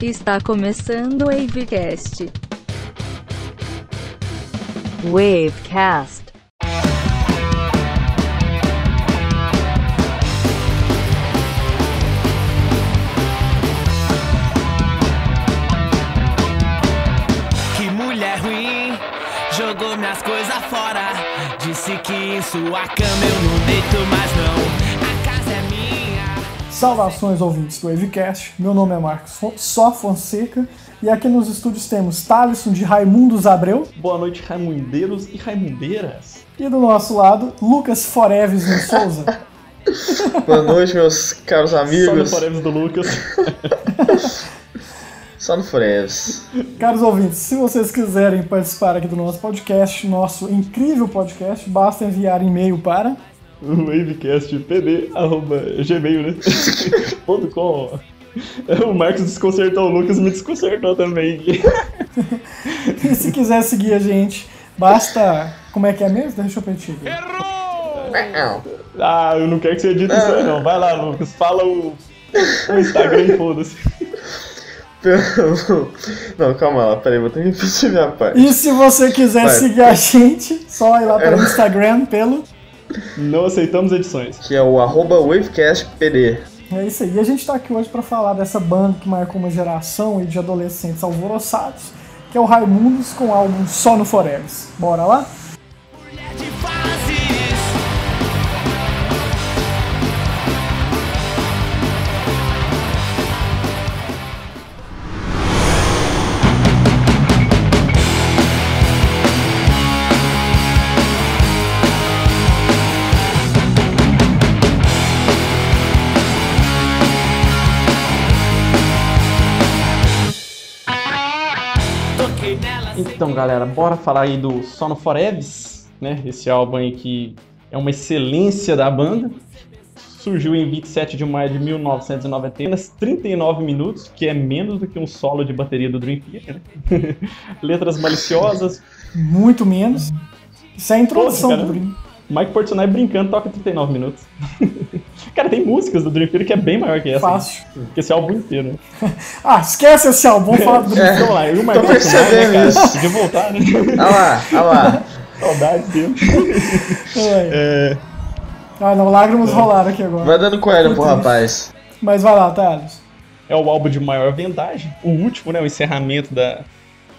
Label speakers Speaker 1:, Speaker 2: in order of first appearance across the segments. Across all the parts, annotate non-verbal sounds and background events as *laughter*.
Speaker 1: Está começando o Wavecast. Wavecast.
Speaker 2: Que mulher ruim, jogou minhas coisas fora. Disse que em sua cama eu não deito mais não.
Speaker 3: Saudações ouvintes do Wavecast, meu nome é Marcos Só Fonseca e aqui nos estúdios temos Thaleson de Raimundos Abreu
Speaker 4: Boa noite, Raimundeiros e Raimundeiras.
Speaker 3: e do nosso lado Lucas Foreves no Souza. *laughs*
Speaker 5: Boa noite, meus caros
Speaker 4: Só no
Speaker 5: amigos.
Speaker 4: Forever do Lucas. *laughs*
Speaker 5: Só no Foreves.
Speaker 3: Caros ouvintes, se vocês quiserem participar aqui do nosso podcast, nosso incrível podcast, basta enviar e-mail para
Speaker 4: Wavecastpd.gmail, né? *laughs* Ponto .com. O Marcos desconcertou o Lucas me desconcertou também.
Speaker 3: e *laughs* se quiser seguir a gente, basta. Como é que é mesmo? Deixa eu pensar aqui.
Speaker 4: Ah, eu não quero que você edite isso aí não. Vai lá, Lucas. Fala o, o Instagram e foda-se. *laughs*
Speaker 5: Não, calma lá, peraí, vou ter que repetir minha parte.
Speaker 3: E se você quiser
Speaker 5: Vai.
Speaker 3: seguir a gente, só ir lá pelo Instagram pelo.
Speaker 4: Não aceitamos edições.
Speaker 5: Que é o arroba WavecastPD.
Speaker 3: É isso aí. E a gente tá aqui hoje pra falar dessa banda que marcou uma geração de adolescentes alvoroçados, que é o Raimundos com o álbum Só no Forever. Bora lá?
Speaker 4: Então, galera, bora falar aí do Sono Foreves, né? Esse álbum aí que é uma excelência da banda. Surgiu em 27 de maio de 1990, apenas 39 minutos, que é menos do que um solo de bateria do Dream Theater, né? *laughs* Letras maliciosas.
Speaker 3: Muito menos. Isso é a introdução
Speaker 4: Poxa,
Speaker 3: do
Speaker 4: cara.
Speaker 3: Dream.
Speaker 4: Mike Portnoy brincando toca 39 minutos. *laughs* Cara, tem músicas do Dream Theater que é bem maior que essa.
Speaker 3: Fácil.
Speaker 4: Que esse álbum inteiro. né? *laughs*
Speaker 3: Ah, esquece esse álbum, vamos falar do Dream.
Speaker 5: É.
Speaker 4: Então lá, e o Mike
Speaker 5: Tô
Speaker 4: Portnoy, né,
Speaker 5: percebendo
Speaker 4: cara?
Speaker 5: isso.
Speaker 4: Podia voltar, né?
Speaker 5: Olha lá, olha lá. *laughs*
Speaker 4: Saudades dele.
Speaker 3: Ai.
Speaker 4: É,
Speaker 3: Ah, não, lágrimas rolaram aqui agora.
Speaker 5: Vai dando coelho pro rapaz.
Speaker 3: Mas vai lá, Thales.
Speaker 4: é o álbum de maior vendagem. O último, né? O encerramento da,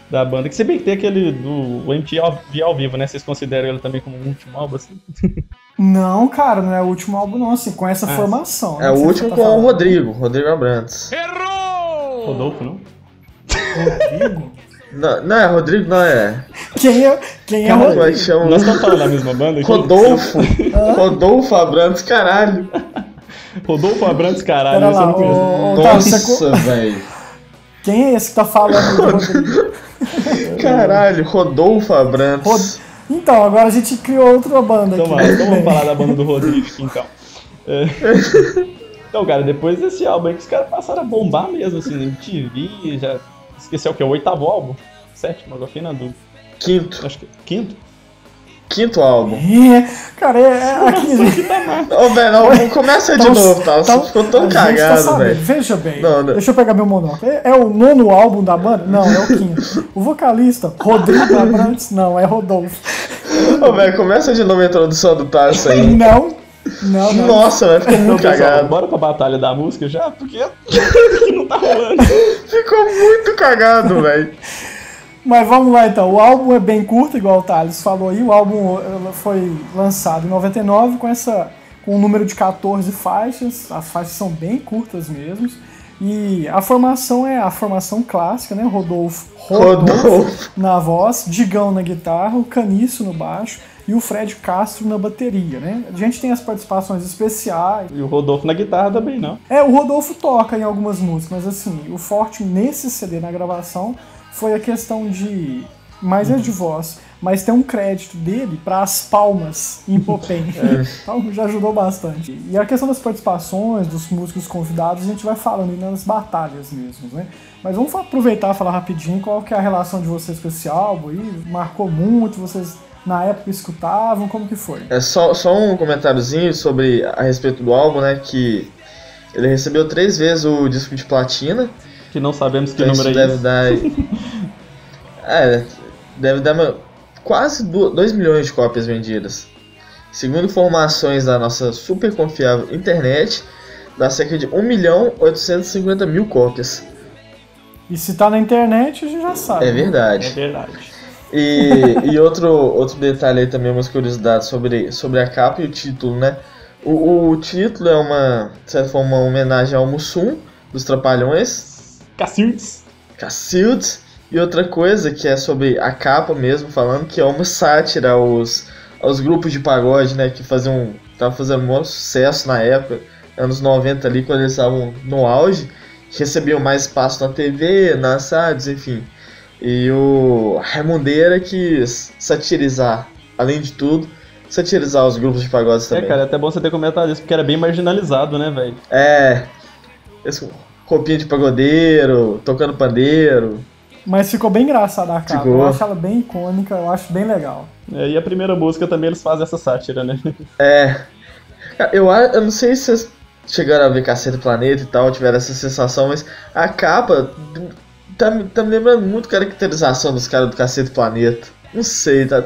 Speaker 4: da banda. Que se bem que tem aquele do MTV ao, ao vivo, né? Vocês consideram ele também como o último álbum, assim?
Speaker 3: Não, cara, não é o último álbum, não, assim, com essa
Speaker 4: Ah,
Speaker 3: formação.
Speaker 5: É
Speaker 3: né,
Speaker 5: o último
Speaker 3: tá
Speaker 5: com o
Speaker 3: falando.
Speaker 5: Rodrigo, Rodrigo Abrantes.
Speaker 2: Errou!
Speaker 4: Rodolfo, não?
Speaker 3: Rodrigo?
Speaker 5: Não, não é Rodrigo, não é.
Speaker 3: Quem é, quem é
Speaker 5: é
Speaker 3: Rodrigo?
Speaker 5: chama?
Speaker 4: Nós estamos falando da mesma banda aqui?
Speaker 5: Rodolfo. Rodolfo Abrantes, caralho.
Speaker 4: Rodolfo Abrantes, caralho.
Speaker 3: Pera lá,
Speaker 4: não
Speaker 3: você co-
Speaker 5: Nossa, velho.
Speaker 3: Quem é esse que tá falando do *laughs* Rodrigo?
Speaker 5: Caralho, Rodolfo Abrantes.
Speaker 3: Rod- Então, agora a gente criou outra banda
Speaker 4: Então,
Speaker 3: aqui.
Speaker 4: então vamos falar da banda do Rodrigo aqui, então. É. *laughs* Então, cara, depois desse álbum aí que os caras passaram a bombar mesmo, assim, na MTV, já esqueceu o que? O oitavo álbum? Sétimo, agora fiquei na dúvida.
Speaker 5: Quinto.
Speaker 4: Acho que quinto?
Speaker 5: Quinto álbum.
Speaker 3: É, cara, é, é aqui, gente.
Speaker 5: Ô, velho, não, começa de
Speaker 3: Então,
Speaker 5: novo, tá? Você
Speaker 3: então,
Speaker 5: ficou tão
Speaker 3: tá
Speaker 5: cagado,
Speaker 3: sabendo.
Speaker 5: velho.
Speaker 3: Veja bem,
Speaker 5: Não, não.
Speaker 3: deixa eu pegar meu monóculo. É, é o nono álbum da banda? Não, é o quinto. O vocalista, Rodrigo Abrantes? Não, é Rodolfo.
Speaker 5: Ô, velho, começa de novo a introdução do Tarso aí.
Speaker 3: Não, não, não.
Speaker 5: Nossa, velho, ficou muito
Speaker 4: pessoal,
Speaker 5: cagado.
Speaker 4: bora pra batalha da música já? Porque *laughs* não tá rolando.
Speaker 5: Ficou muito cagado, velho.
Speaker 3: Mas vamos lá então. O álbum é bem curto, igual o Thales falou aí. O álbum foi lançado em 99 com essa com um número de 14 faixas. As faixas são bem curtas mesmo. E a formação é a formação clássica, né? Rodolfo, Rodolfo,
Speaker 5: Rodolfo.
Speaker 3: na voz, Digão na guitarra, o Caniço no baixo e o Fred Castro na bateria, né? A gente tem as participações especiais.
Speaker 4: E o Rodolfo na guitarra também, não.
Speaker 3: É, o Rodolfo toca em algumas músicas, mas assim, o forte nesse CD na gravação foi a questão de. Mais é de voz, mas tem um crédito dele para as palmas em Popem. *laughs* Então já ajudou bastante. E a questão das participações, dos músicos convidados, a gente vai falando aí nas batalhas mesmo, né? Mas vamos aproveitar e falar rapidinho qual que é a relação de vocês com esse álbum aí. Marcou muito, vocês na época escutavam, como que foi?
Speaker 5: É só, só um comentáriozinho sobre a respeito do álbum, né? Que ele recebeu três vezes o disco de platina.
Speaker 4: Que não sabemos que
Speaker 5: Então
Speaker 4: número
Speaker 5: isso
Speaker 4: é
Speaker 5: deve
Speaker 4: esse.
Speaker 5: dar. *laughs* é, deve dar uma- quase 2 milhões de cópias vendidas. Segundo informações da nossa super confiável internet, dá cerca de 1 milhão 850 mil cópias.
Speaker 3: E se tá na internet, a gente já sabe.
Speaker 5: É
Speaker 4: É
Speaker 5: verdade.
Speaker 4: verdade.
Speaker 5: E, e outro, outro detalhe aí também, umas curiosidades sobre, sobre a capa e o título, né? O, o título é uma, de certa forma, uma homenagem ao Mussum, dos Trapalhões,
Speaker 4: Cacildes.
Speaker 5: Cacildes, e outra coisa que é sobre a capa mesmo, falando que é uma sátira aos, aos grupos de pagode, né? Que faziam, estavam fazendo um sucesso na época, anos 90 ali, quando eles estavam no auge, recebiam mais espaço na TV, nas rádios, enfim. E o Raimundeira quis satirizar, além de tudo, satirizar os grupos de pagodes
Speaker 4: É,
Speaker 5: também.
Speaker 4: cara, é até bom você ter comentado isso, porque era bem marginalizado, né, velho?
Speaker 5: É, esse roupinha de pagodeiro, tocando pandeiro.
Speaker 3: Mas ficou bem engraçada a capa.
Speaker 5: Ficou.
Speaker 3: Eu acho ela bem icônica, eu acho bem legal.
Speaker 4: É, e a primeira música também eles fazem essa sátira, né? *laughs*
Speaker 5: É. Eu, a- eu não sei se vocês chegaram a ver Cacete do Planeta e tal, tiveram essa sensação, mas a capa tá, me- tá me lembrando muito caracterização dos caras do Cacete do Planeta. Não sei, tá,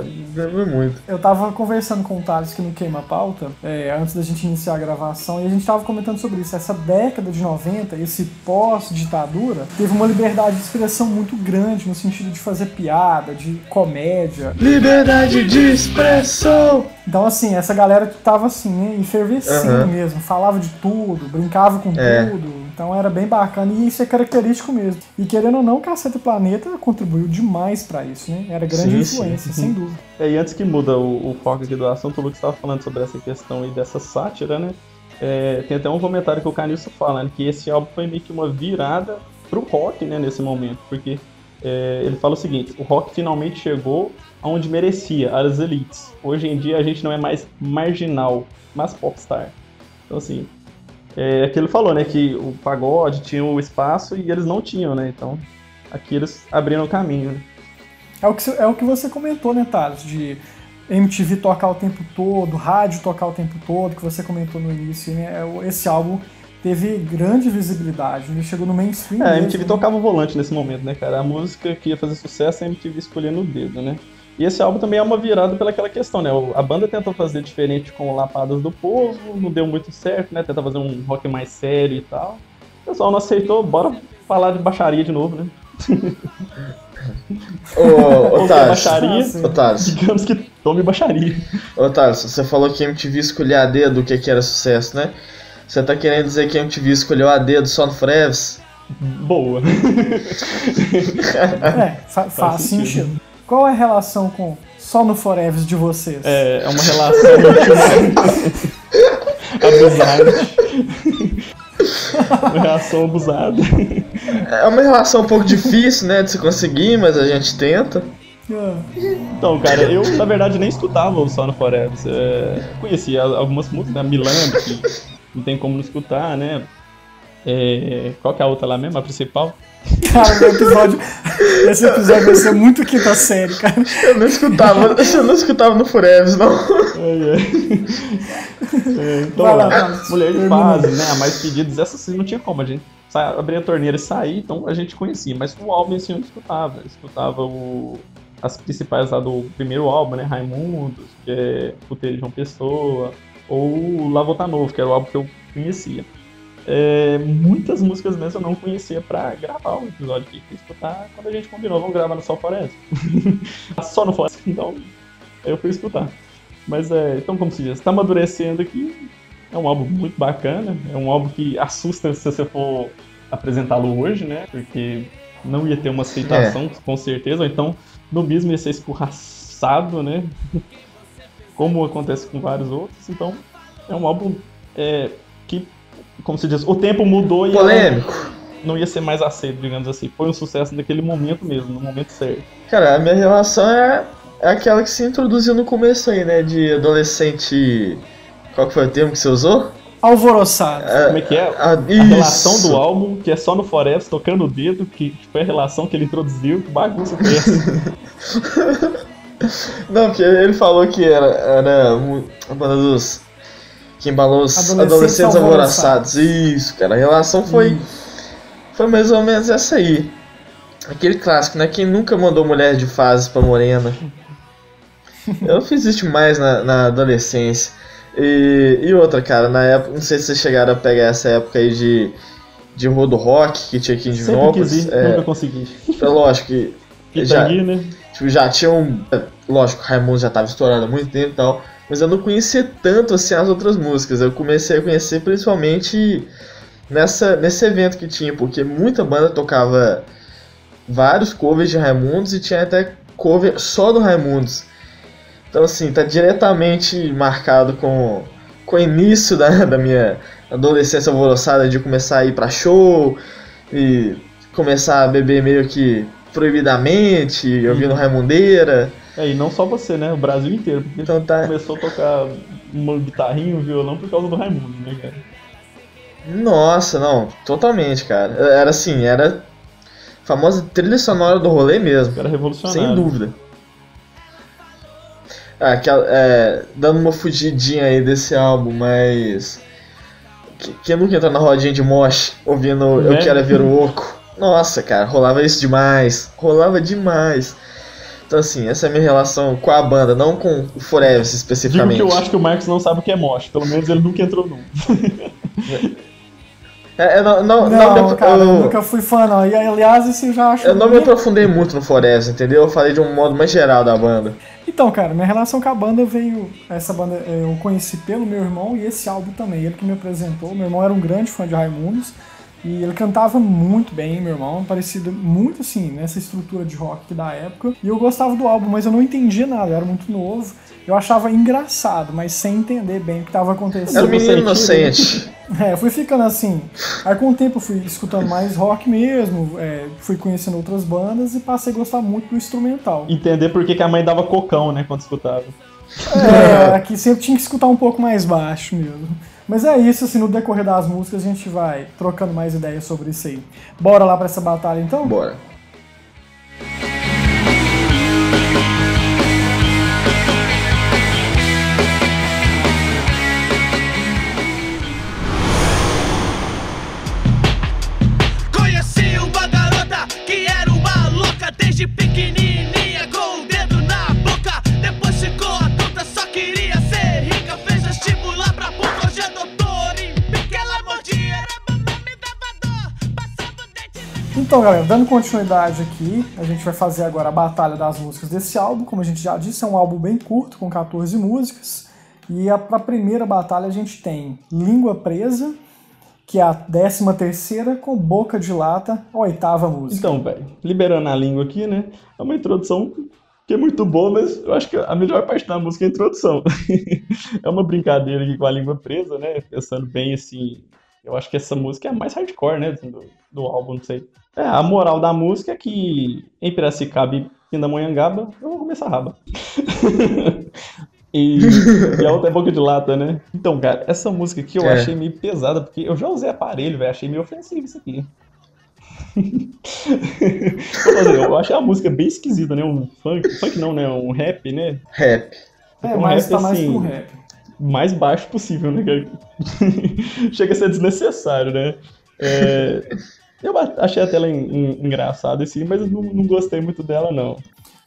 Speaker 5: lembrando muito.
Speaker 3: Eu tava conversando com o Thales que no Queima Pauta, é, antes da gente iniciar a gravação, e a gente tava comentando sobre isso. Essa década de 90, esse pós-ditadura, teve uma liberdade de expressão muito grande no sentido de fazer piada, de comédia.
Speaker 5: Liberdade de expressão!
Speaker 3: Então, assim, essa galera que tava assim, né, efervescendo
Speaker 5: Aham.
Speaker 3: mesmo, falava de tudo, brincava com
Speaker 5: É.
Speaker 3: tudo. Então era bem bacana e isso é característico mesmo. E querendo ou não, Caceta Planeta contribuiu demais pra isso, né? Era grande
Speaker 5: Sim,
Speaker 3: influência, sem dúvida.
Speaker 4: É, e antes que muda o, o foco aqui do assunto, o Lucas estava falando sobre essa questão aí dessa sátira, né? É, tem até um comentário que o Canilson fala, né, que esse álbum foi meio que uma virada pro rock, né, nesse momento, porque é, ele fala o seguinte, o rock finalmente chegou aonde merecia, às elites. Hoje em dia a gente não é mais marginal, mas popstar. Então assim, é que ele falou, né, que o pagode tinha o espaço e eles não tinham, né, então aqui eles abriram o caminho, né?
Speaker 3: É o que, você- é o que você comentou, né, Thales? De MTV tocar o tempo todo, rádio tocar o tempo todo, que você comentou no início, né? É, Esse álbum teve grande visibilidade, ele chegou no mainstream.
Speaker 4: É, a
Speaker 3: mesmo,
Speaker 4: MTV
Speaker 3: né?
Speaker 4: tocava o volante nesse momento, né, cara? A música que ia fazer sucesso, a MTV escolhendo o dedo, né? E esse álbum também é uma virada pelaquela questão, né? A banda tentou fazer diferente com o Lapadas do Povo, não deu muito certo, né? Tentar fazer um rock mais sério e tal. O pessoal não aceitou, bora falar de baixaria de novo, né? *laughs*
Speaker 5: Ô, Thales,
Speaker 4: baixaria,
Speaker 5: ô
Speaker 4: digamos que tome baixaria.
Speaker 5: ô Thales, você falou que a MTV escolheu a dedo o que, que era sucesso, né? Você tá querendo dizer que a MTV escolheu a dedo só no Freves?
Speaker 4: Boa. *laughs*
Speaker 3: É, fa- faz
Speaker 4: sentido.
Speaker 3: sentido. Qual é a relação com Só no Forever de vocês?
Speaker 4: É, é uma relação *laughs* muito abusada. uma relação abusada.
Speaker 5: É uma relação um pouco difícil, né, de se conseguir, mas a gente tenta.
Speaker 3: Ah,
Speaker 4: Então, cara, eu na verdade nem escutava o Sound Forever. É, conhecia algumas músicas, né? Milan, que não tem como não escutar, né? É, qual que é a outra lá mesmo? A principal?
Speaker 3: Cara, o episódio. Esse episódio vai ser muito quinta série, cara.
Speaker 5: Eu não escutava, eu não escutava no Fureves, não.
Speaker 4: É, é. É, então,
Speaker 3: Vai lá,
Speaker 4: mulher de fase, né? A mais pedidas, essa sim não tinha como. A gente abrir a torneira e sair, então a gente conhecia. Mas o álbum em si eu não escutava. Eu escutava o, as principais lá do primeiro álbum, né? Raimundos, que é Puteiro de João Pessoa, ou La Volta Novo, que era o álbum que eu conhecia. É, muitas músicas mesmo eu não conhecia pra gravar o episódio aqui. Fui escutar quando a gente combinou, vamos gravar no Sol Floresta. *laughs* Só no Floresta, então eu fui escutar. Mas é, então como se diz, tá amadurecendo aqui. É um álbum muito bacana, é um álbum que assusta se você for apresentá-lo hoje, né? Porque não ia ter uma aceitação, com certeza, ou então no mesmo ia ser escorraçado, né? *laughs* Como acontece com vários outros. Então é um álbum é, que, como se diz, o tempo mudou e
Speaker 5: Polêmico.
Speaker 4: não ia ser mais aceito, digamos assim. Foi um sucesso naquele momento mesmo, no momento certo.
Speaker 5: Cara, a minha relação é, é aquela que se introduziu no começo aí, né? De adolescente. Qual que foi o termo que você usou?
Speaker 3: Alvoroçado.
Speaker 4: Como é que é?
Speaker 5: A,
Speaker 4: A relação do álbum, que é só no Forever, tocando o dedo, que, que foi a relação que ele introduziu, que bagunça foi essa. *laughs*
Speaker 5: Não, porque ele falou que era, era a banda dos. Que embalou os
Speaker 3: Adolescentes
Speaker 5: adolescentes
Speaker 3: alvoroçados.
Speaker 5: Isso, cara. A relação foi. foi mais ou menos essa aí. Aquele clássico, né? Quem nunca mandou mulher de fases pra morena? *laughs* Eu fiz isso demais na, na adolescência. E, e outra, cara, na época, não sei se vocês chegaram a pegar essa época aí de, de rodo rock que tinha aqui em Divinópolis. É,
Speaker 4: nunca consegui.
Speaker 5: é lógico que já,
Speaker 4: Pitangui, né?
Speaker 5: tipo, já tinha um. é, Lógico, Raimundo já tava estourado há muito tempo e tal. Mas eu não conhecia tanto assim as outras músicas. Eu comecei a conhecer principalmente nessa, nesse evento que tinha, porque muita banda tocava vários covers de Raimundos e tinha até cover só do Raimundos. Então assim, tá diretamente marcado com, com o início da, da minha adolescência alvoroçada de começar a ir pra show e começar a beber meio que proibidamente, ouvindo Raimundeira.
Speaker 4: É, e não só você, né? O Brasil inteiro. Porque
Speaker 5: Então tá.
Speaker 4: começou a tocar uma guitarrinha, um violão por causa do Raimundo, né, cara?
Speaker 5: Nossa, não, totalmente, cara. Era assim, era a famosa trilha sonora do rolê mesmo,
Speaker 4: Era revolucionário.
Speaker 5: sem dúvida. Ah, aquela, é, dando uma fugidinha aí desse álbum, mas. que- Quem nunca entrou na rodinha de mosh ouvindo Eu
Speaker 4: Né?
Speaker 5: Quero é Ver o Oco? *laughs* Nossa, cara, rolava isso demais. Rolava demais. Então, assim, essa é a minha relação com a banda, não com o Forever
Speaker 4: Digo
Speaker 5: especificamente.
Speaker 4: que eu acho que o Marcos não sabe o que é mosh. Pelo menos ele nunca entrou num. *laughs*
Speaker 5: É, é, não, não,
Speaker 3: Não,
Speaker 5: não, me-
Speaker 3: cara, eu
Speaker 5: eu-
Speaker 3: nunca fui fã, não. E aliás, isso eu já acho.
Speaker 5: Eu não me aprofundei muito no Forever, entendeu? Eu falei de um modo mais geral da banda.
Speaker 3: Então, cara, minha relação com a banda veio. Essa banda eu conheci pelo meu irmão e esse álbum também. Ele que me apresentou. Meu irmão era um grande fã de Raimundos. E ele cantava muito bem, meu irmão, parecido muito assim, nessa estrutura de rock da época. E eu gostava do álbum, mas eu não entendia nada, eu era muito novo. Eu achava engraçado, mas sem entender bem o que estava acontecendo.
Speaker 5: Era um menino
Speaker 4: inocente. *laughs*
Speaker 3: É, fui ficando assim. Aí com o tempo eu fui escutando mais rock mesmo, é, fui conhecendo outras bandas e passei a gostar muito do instrumental.
Speaker 4: Entender por que, que a mãe dava cocão, né, quando escutava.
Speaker 3: É, *laughs* aqui sempre tinha que escutar um pouco mais baixo mesmo. Mas é isso, assim, no decorrer das músicas a gente vai trocando mais ideias sobre isso aí. Bora lá pra essa batalha então?
Speaker 5: Bora.
Speaker 3: Então, galera, dando continuidade aqui, a gente vai fazer agora a batalha das músicas desse álbum. Como a gente já disse, é um álbum bem curto, com 14 músicas. E a, pra primeira batalha a gente tem Língua Presa, que é a 13 terceira, com Boca de Lata, a oitava música.
Speaker 4: Então, velho, liberando a língua aqui, né? É uma introdução que é muito boa, mas eu acho que a melhor parte da música é a introdução. *laughs* é uma brincadeira aqui com a língua presa, né? Pensando bem assim. Eu acho que essa música é a mais hardcore, né? Do, do álbum, não sei. É, a moral da música é que em Piracicaba e Pindamonhangaba eu vou começar a raba. *laughs* E, e a outra é boca de lata, né? Então, cara, essa música aqui eu
Speaker 5: É.
Speaker 4: achei meio pesada, porque eu já usei aparelho, velho, achei meio ofensivo isso aqui. *laughs* Vou fazer, eu achei a música bem esquisita, né? Um funk, funk não, né? Um rap, né?
Speaker 5: Rap.
Speaker 3: é,
Speaker 4: um
Speaker 3: mas
Speaker 4: rap
Speaker 3: tá mais
Speaker 4: assim,
Speaker 3: pro rap.
Speaker 4: Mais baixo possível, né? cara? *laughs* Chega a ser desnecessário, né? É, eu a- achei até ela en- en- engraçada, assim, mas não, não gostei muito dela, não.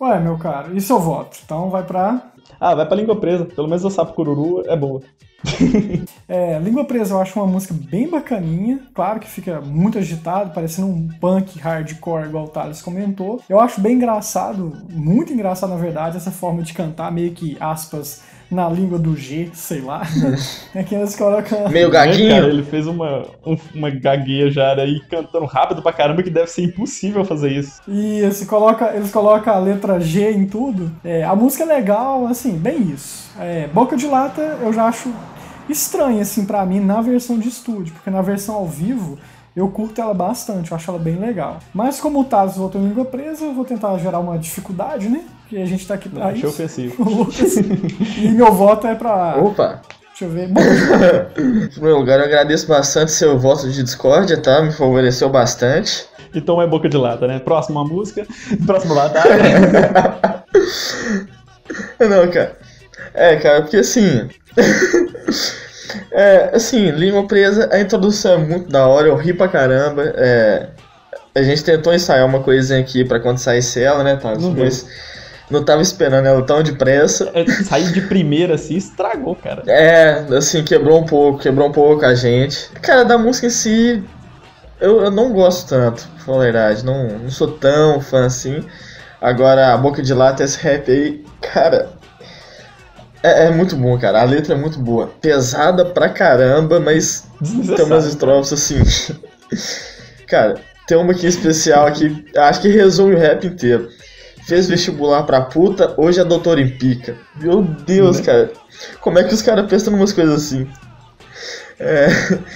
Speaker 3: Ué, meu caro, isso eu voto. Então vai pra.
Speaker 4: Ah, vai pra língua presa. Pelo menos o sapo cururu é boa. *laughs*
Speaker 3: É, Língua Presa eu acho uma música bem bacaninha. Claro que fica muito agitado, parecendo um punk hardcore, igual o Thales comentou. Eu acho bem engraçado, muito engraçado na verdade, essa forma de cantar, meio que aspas na língua do G, sei lá. *laughs* é que eles colocam.
Speaker 5: Meio
Speaker 4: Né, cara,
Speaker 5: gaguinho.
Speaker 4: ele fez uma, um- uma gaguejada aí cantando rápido pra caramba que deve ser impossível fazer isso.
Speaker 3: E eles colocam, eles colocam a letra G em tudo. É, a música é legal, assim, bem isso. É, Boca de Lata eu já acho estranha, assim, pra mim, na versão de estúdio, porque na versão ao vivo eu curto ela bastante, eu acho ela bem legal. Mas como o Taz voltou em língua presa, eu vou tentar gerar uma dificuldade, né? Porque a gente tá aqui pra
Speaker 4: Achei
Speaker 3: isso.
Speaker 4: ofensivo. *laughs*
Speaker 3: O Lucas. e meu voto é pra.
Speaker 5: Opa!
Speaker 3: Deixa eu ver. Lata.
Speaker 5: Em primeiro lugar, eu agradeço bastante seu voto de discórdia, tá? Me favoreceu bastante.
Speaker 4: Então é boca de lata, né? Próxima música, *laughs* próxima batalha. *laughs*
Speaker 5: Não, cara. É, cara, porque assim. é, assim, língua presa, a introdução é muito da hora, eu ri pra caramba. É, A gente tentou ensaiar uma coisinha aqui pra quando saísse ela, né, Thales?
Speaker 4: Deu.
Speaker 5: Mas não tava esperando ela tão depressa.
Speaker 4: É, sair de primeira assim estragou, cara.
Speaker 5: É, assim, quebrou um pouco, quebrou um pouco a gente. Cara, da música em si, eu, eu não gosto tanto, pra falar a verdade. Não, não sou tão fã assim. Agora, a Boca de Lata, esse rap aí, cara. É, é muito bom, cara. A letra é muito boa. Pesada pra caramba, mas tem umas estrofes assim. *laughs* cara, tem uma aqui especial aqui, acho que resume o rap inteiro. Fez vestibular pra puta, hoje é doutor em pica. Meu Deus,
Speaker 4: Né?
Speaker 5: cara. Como é que os caras pensam em umas coisas assim? É,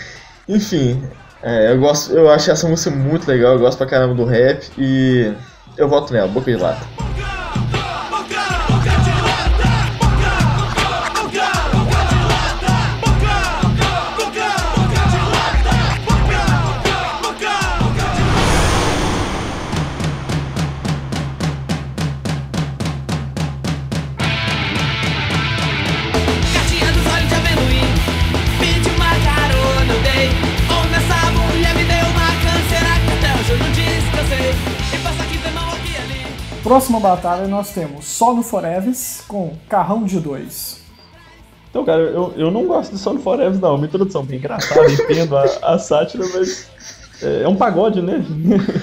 Speaker 5: *laughs* enfim, é, eu gosto, eu acho essa música muito legal, eu gosto pra caramba do rap e eu voto nela, Boca de Lata.
Speaker 3: Próxima batalha nós temos Só no Foreves com Carrão de Dois.
Speaker 4: Então, cara, eu, eu não gosto de Sono Forever, não. Uma introdução bem engraçada, entendo a, a sátira, mas é, é um pagode, né?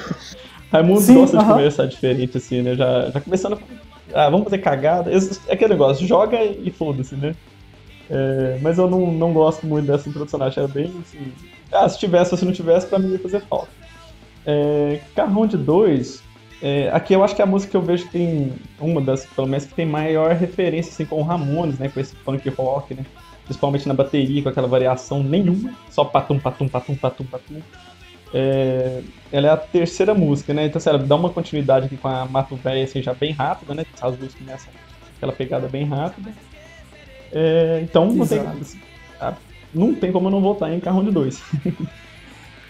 Speaker 4: *laughs* Raimundo
Speaker 3: Sim,
Speaker 4: gosta de
Speaker 3: aham.
Speaker 4: começar diferente, assim, né? Já, já começando. Ah, vamos fazer cagada. É aquele negócio, joga e foda-se, né? É, mas eu não, não gosto muito dessa introdução, eu achei bem assim. Ah, se tivesse ou se não tivesse, pra mim ia fazer falta. É, Carrão de dois. É, aqui eu acho que a música que eu vejo tem uma das, pelo menos, que tem maior referência assim, com o Ramones, né? Com esse funk rock, né? Principalmente na bateria, com aquela variação nenhuma, só patum, patum, patum, patum, patum. É, ela é a terceira música, né? Então, assim, ela dá uma continuidade aqui com a Mato Véia, assim, já bem rápida, né? As duas começam aquela pegada bem rápida. É, então, não tem,
Speaker 3: Exato.
Speaker 4: ah, não tem como eu não votar em Carrão de Dois. *laughs*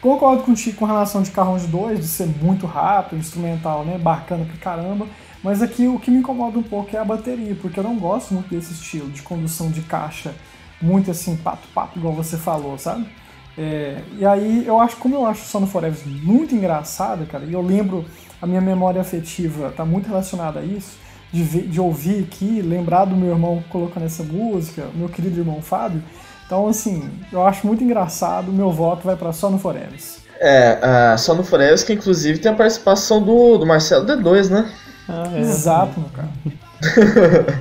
Speaker 3: Concordo contigo com relação de de Dois, de ser muito rápido, instrumental, né? Bacana pra caramba. Mas aqui o que me incomoda um pouco é a bateria, porque eu não gosto muito desse estilo de condução de caixa, muito assim, pato-pato, igual você falou, sabe? É, e aí eu acho, como eu acho Só no Forever muito engraçada, cara, e eu lembro, a minha memória afetiva tá muito relacionada a isso, de, ver- de ouvir aqui, lembrar do meu irmão colocando essa música, meu querido irmão Fábio. Então, assim, eu acho muito engraçado, meu voto vai pra Só no Forever.
Speaker 5: É, ah, só no Forever, que inclusive tem a participação do, do Marcelo D2, né?
Speaker 4: Ah, é.
Speaker 3: Exato, meu cara. *laughs*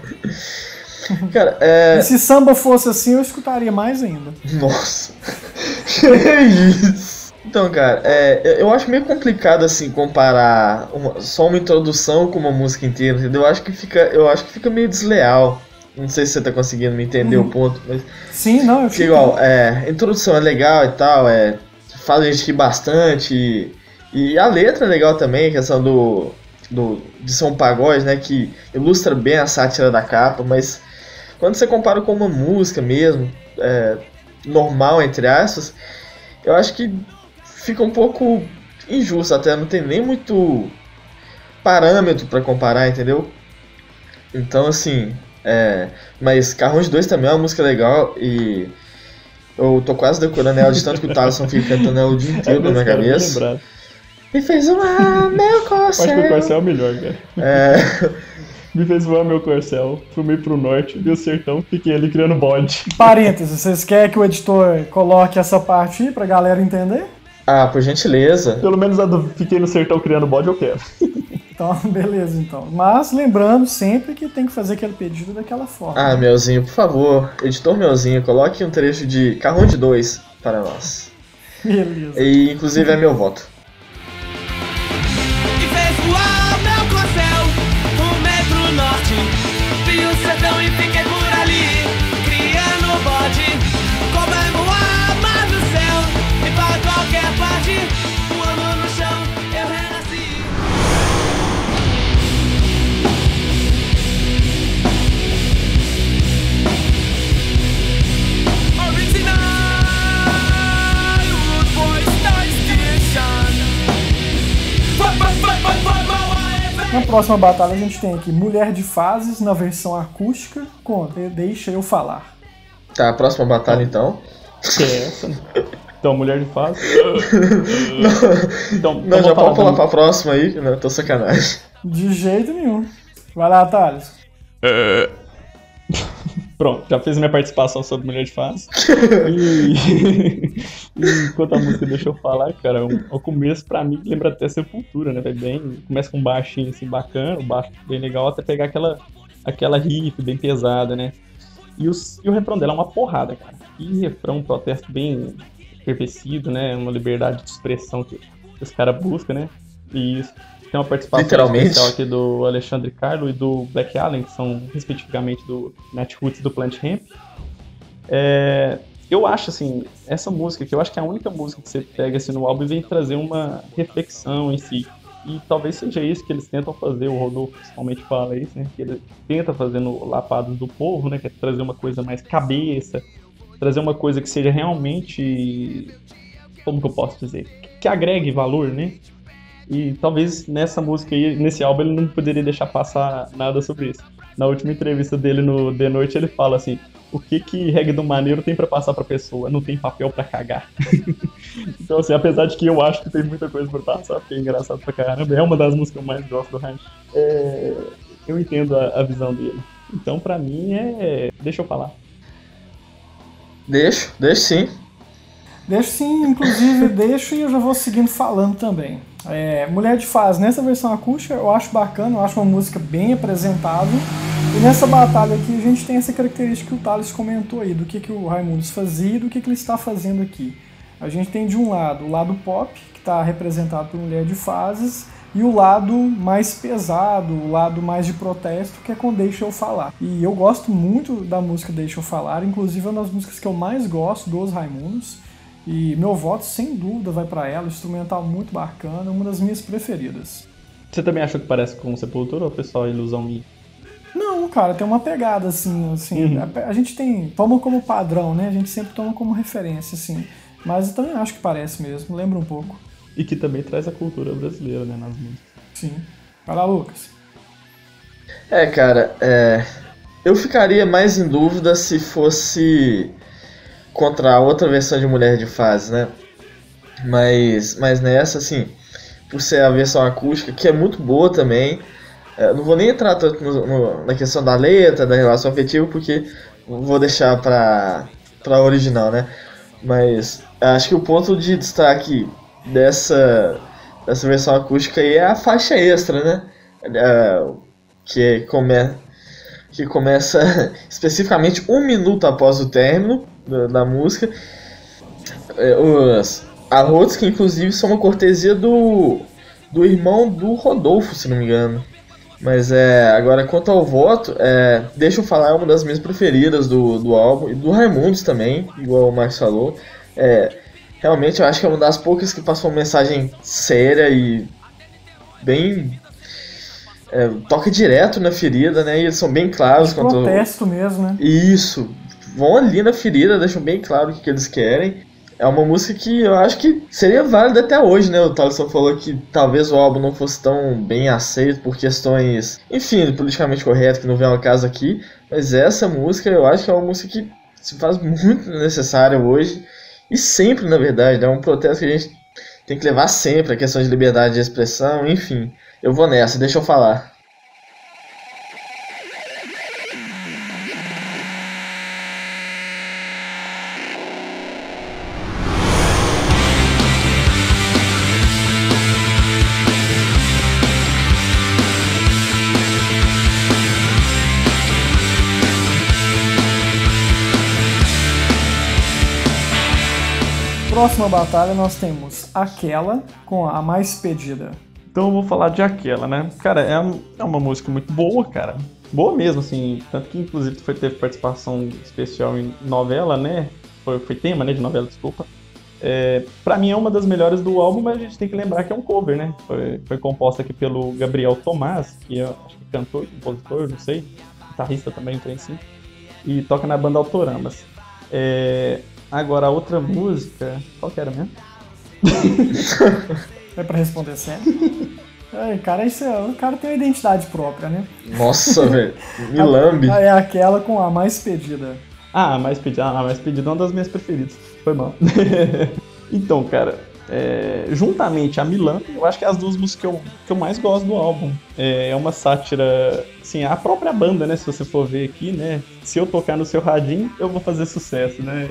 Speaker 5: Cara, é.
Speaker 3: E se samba fosse assim, eu escutaria mais ainda.
Speaker 5: Nossa. *laughs* que isso? Então, cara, é, eu- eu acho meio complicado assim comparar uma- só uma introdução com uma música inteira, entendeu? Eu acho que fica, eu acho que fica meio desleal. Não sei se você tá conseguindo me entender o ponto, mas
Speaker 3: Sim, não, eu
Speaker 5: porque igual, é, a introdução é legal e tal, é, faz a gente rir bastante e, e a letra é legal também, a questão do, do de um pagode, né, que ilustra bem a sátira da capa, mas quando você compara com uma música mesmo, é, normal entre aspas, eu acho que fica um pouco injusto até, não tem nem muito parâmetro pra comparar, entendeu? Então assim, é, mas Carrões 2 também é uma música legal e eu tô quase decorando ela de tanto que o Thaleson fica cantando ela o dia inteiro na minha
Speaker 4: é
Speaker 5: cabeça.
Speaker 4: lembrado.
Speaker 5: E fez uma meu
Speaker 4: Eu Acho que o
Speaker 5: corcel.
Speaker 4: Corcel é o melhor, cara.
Speaker 5: É, *laughs*
Speaker 4: Me fez voar meu Corcel, fumei pro norte, vi o sertão, fiquei ali criando bode.
Speaker 3: Parênteses, vocês querem que o editor coloque essa parte aí pra galera entender?
Speaker 5: ah, por gentileza.
Speaker 4: Pelo menos a do fiquei no sertão criando bode eu quero. *laughs*
Speaker 3: Então, *laughs* beleza, então. Mas lembrando sempre que tem que fazer aquele pedido daquela forma.
Speaker 5: Ah, Melzinho, por favor, editor Melzinho, coloque um trecho de Carrão de 2 para nós.
Speaker 3: Beleza.
Speaker 5: E inclusive é meu voto.
Speaker 3: Na próxima batalha a gente tem aqui Mulher de Fases na versão acústica com De- Deixa Eu Falar.
Speaker 5: Tá, a próxima batalha então.
Speaker 4: Que é essa, né? Então, mulher de fase. *laughs* então,
Speaker 5: Não,
Speaker 4: então
Speaker 5: já
Speaker 4: vamos
Speaker 5: pode pular pra próxima aí, não, tô sacanagem.
Speaker 3: De jeito nenhum. Vai lá, Thales.
Speaker 4: Pronto, já fiz minha participação sobre mulher de fase. *laughs* e... enquanto a música deixa eu falar, cara, o, começo pra mim lembra até Sepultura, né? Bem, começa com um baixinho assim bacana, um baixo bem legal, até pegar aquela, aquela riff bem pesada, né? E, os, e o refrão dela é uma porrada, cara. E refrão, um protesto bem enriquecido, né? Uma liberdade de expressão que, que os caras buscam, né? E isso. Tem uma participação especial aqui do Alexandre Carlo e do Black Allen, que são respectivamente do Nat Roots e do Plant Ramp. É, eu acho assim, essa música, que eu acho que é a única música que você pega assim, no álbum e vem trazer uma reflexão em si. E talvez seja isso que eles tentam fazer, o Rodolfo principalmente fala isso, né? Que ele tenta fazer no Lapados do Povo, né? Que é trazer uma coisa mais cabeça, trazer uma coisa que seja realmente. Como que eu posso dizer? Que agregue valor, né? E talvez nessa música aí, nesse álbum, ele não poderia deixar passar nada sobre isso. Na última entrevista dele no The Noite, ele fala assim: o que que reggae do maneiro tem pra passar pra pessoa? Não tem papel pra cagar. *laughs* então, assim, apesar de que eu acho que tem muita coisa pra passar, porque é engraçado pra caramba, é uma das músicas que eu mais gosto do Ryan. É, eu entendo a, a visão dele. Então, pra mim, é. Deixa eu falar.
Speaker 5: Deixo, deixo sim.
Speaker 3: Deixo sim, inclusive *laughs* deixo e eu já vou seguindo falando também. É, Mulher de Fase, nessa versão acústica eu acho bacana, eu acho uma música bem apresentável. E nessa batalha aqui a gente tem essa característica que o Thales comentou aí, do que, que o Raimundos fazia e do que, que ele está fazendo aqui. A gente tem de um lado o lado pop, que está representado por Mulher de Fases, e o lado mais pesado, o lado mais de protesto, que é com Deixa Eu Falar. E eu gosto muito da música Deixa Eu Falar, inclusive é uma das músicas que eu mais gosto dos Raimundos. E meu voto, sem dúvida, vai para ela. Instrumental muito bacana, uma das minhas preferidas.
Speaker 4: Você também achou que parece com Sepultura ou foi só ilusão minha?
Speaker 3: Não, cara, tem uma pegada assim, assim.
Speaker 4: Uhum.
Speaker 3: A, a gente tem toma como padrão, né? A gente sempre toma como referência, assim. Mas eu também acho que parece mesmo, lembra um pouco.
Speaker 4: E que também traz a cultura brasileira, né, nas músicas.
Speaker 3: Sim. Vai lá, Lucas.
Speaker 5: É, cara, é, eu ficaria mais em dúvida se fosse contra a outra versão de Mulher de Fase, né? Mas, mas nessa, assim, por ser a versão acústica, que é muito boa também. é, não vou nem entrar tanto no- no- na questão da letra, da relação afetiva, porque vou deixar pra, pra original, né? Mas acho que o ponto de destaque dessa, dessa versão acústica aí é a faixa extra, né? É, que, come, que começa *laughs* especificamente um minuto após o término da, da música. É, os arrotos que inclusive são uma cortesia do, do irmão do Rodolfo, se não me engano. Mas é, agora quanto ao voto, é, deixa eu falar, é uma das minhas preferidas do, do álbum, e do Raimundos também, igual o Max falou. É, realmente eu acho que é uma das poucas que passou uma mensagem séria e bem. é, toca direto na ferida, né? E eles são bem claros quanto.
Speaker 3: Protesto mesmo, né?
Speaker 5: Isso, vão ali na ferida, deixam bem claro o que, que eles querem. É uma música que eu acho que seria válida até hoje, né? O Thaleson falou que talvez o álbum não fosse tão bem aceito por questões, enfim, politicamente correto, que não vem ao caso aqui. Mas essa música eu acho que é uma música que se faz muito necessária hoje. E sempre, na verdade, é um protesto que a gente tem que levar sempre, a questão de liberdade de expressão, enfim. Eu vou nessa, deixa eu falar.
Speaker 3: Próxima batalha nós temos aquela com a mais pedida.
Speaker 4: Então eu vou falar de aquela, né? Cara, é, é uma música muito boa, cara. Boa mesmo, assim. Tanto que, inclusive, foi, teve participação especial em novela, né? Foi, foi tema, né? De novela, desculpa. É, pra mim é uma das melhores do álbum, mas a gente tem que lembrar que é um cover, né? Foi, foi composta aqui pelo Gabriel Tomás, que é, acho que cantor compositor, não sei. Guitarrista também, tem sim. E toca na banda Autoramas. É, agora, a outra música... Qual que era mesmo? *laughs*
Speaker 3: É pra responder sempre? Ai, cara, isso é, o cara tem uma identidade própria, né?
Speaker 5: Nossa, *laughs* velho, me lambe.
Speaker 3: É aquela com a mais pedida.
Speaker 4: Ah, a mais pedida, ah, a mais pedida é uma das minhas preferidas. Foi mal. *laughs* Então, cara, é, juntamente a Milan, eu acho que é as duas músicas que eu, que eu mais gosto do álbum. É, é uma sátira, assim, a própria banda, né? Se você for ver aqui, né? Se eu tocar no seu radinho, eu vou fazer sucesso, né?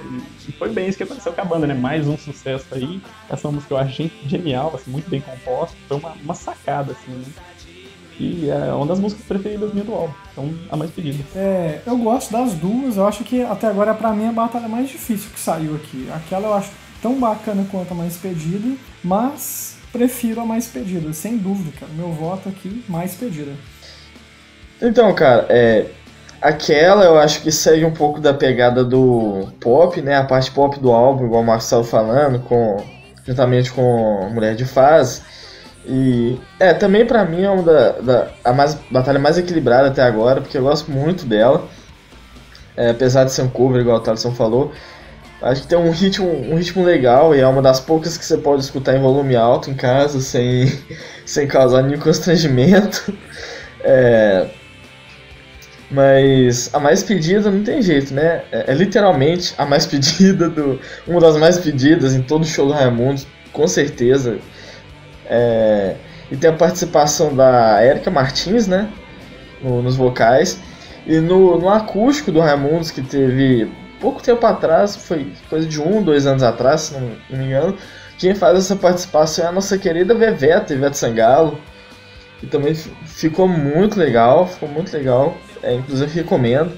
Speaker 4: E foi bem isso que aconteceu com a banda, né? Mais um sucesso aí. Essa música eu acho genial, assim, muito bem composta. Foi uma, uma sacada, assim, né? E é uma das músicas preferidas minha do álbum. Então, a mais pedida.
Speaker 3: É, eu gosto das duas, eu acho que até agora pra mim a batalha mais difícil que saiu aqui. Aquela eu acho tão bacana quanto a mais pedida, mas prefiro a mais pedida, sem dúvida, cara. Meu voto aqui, mais pedida.
Speaker 5: Então, cara, é, aquela eu acho que segue um pouco da pegada do pop, né? A parte pop do álbum, igual o estava falando, com, juntamente com Mulher de Fase. E é, também pra mim é uma da, da a mais, batalha mais equilibrada até agora, porque eu gosto muito dela. É, apesar de ser um cover, igual o Thaleson falou. Acho que tem um ritmo, um ritmo legal e é uma das poucas que você pode escutar em volume alto em casa sem, *laughs* sem causar nenhum constrangimento. *laughs* É, mas a mais pedida não tem jeito, né? É, é, literalmente a mais *laughs* pedida do. Uma das mais pedidas em todo show do Raimundo, com certeza. É, e tem a participação da Erika Martins, né? No, nos vocais. E no, no acústico do Raimundos, que teve pouco tempo atrás, foi coisa de um, dois anos atrás, se não, não me engano, quem faz essa participação é a nossa querida Veveta, Ivete Sangalo. E também ficou muito legal, ficou muito legal. É, inclusive recomendo.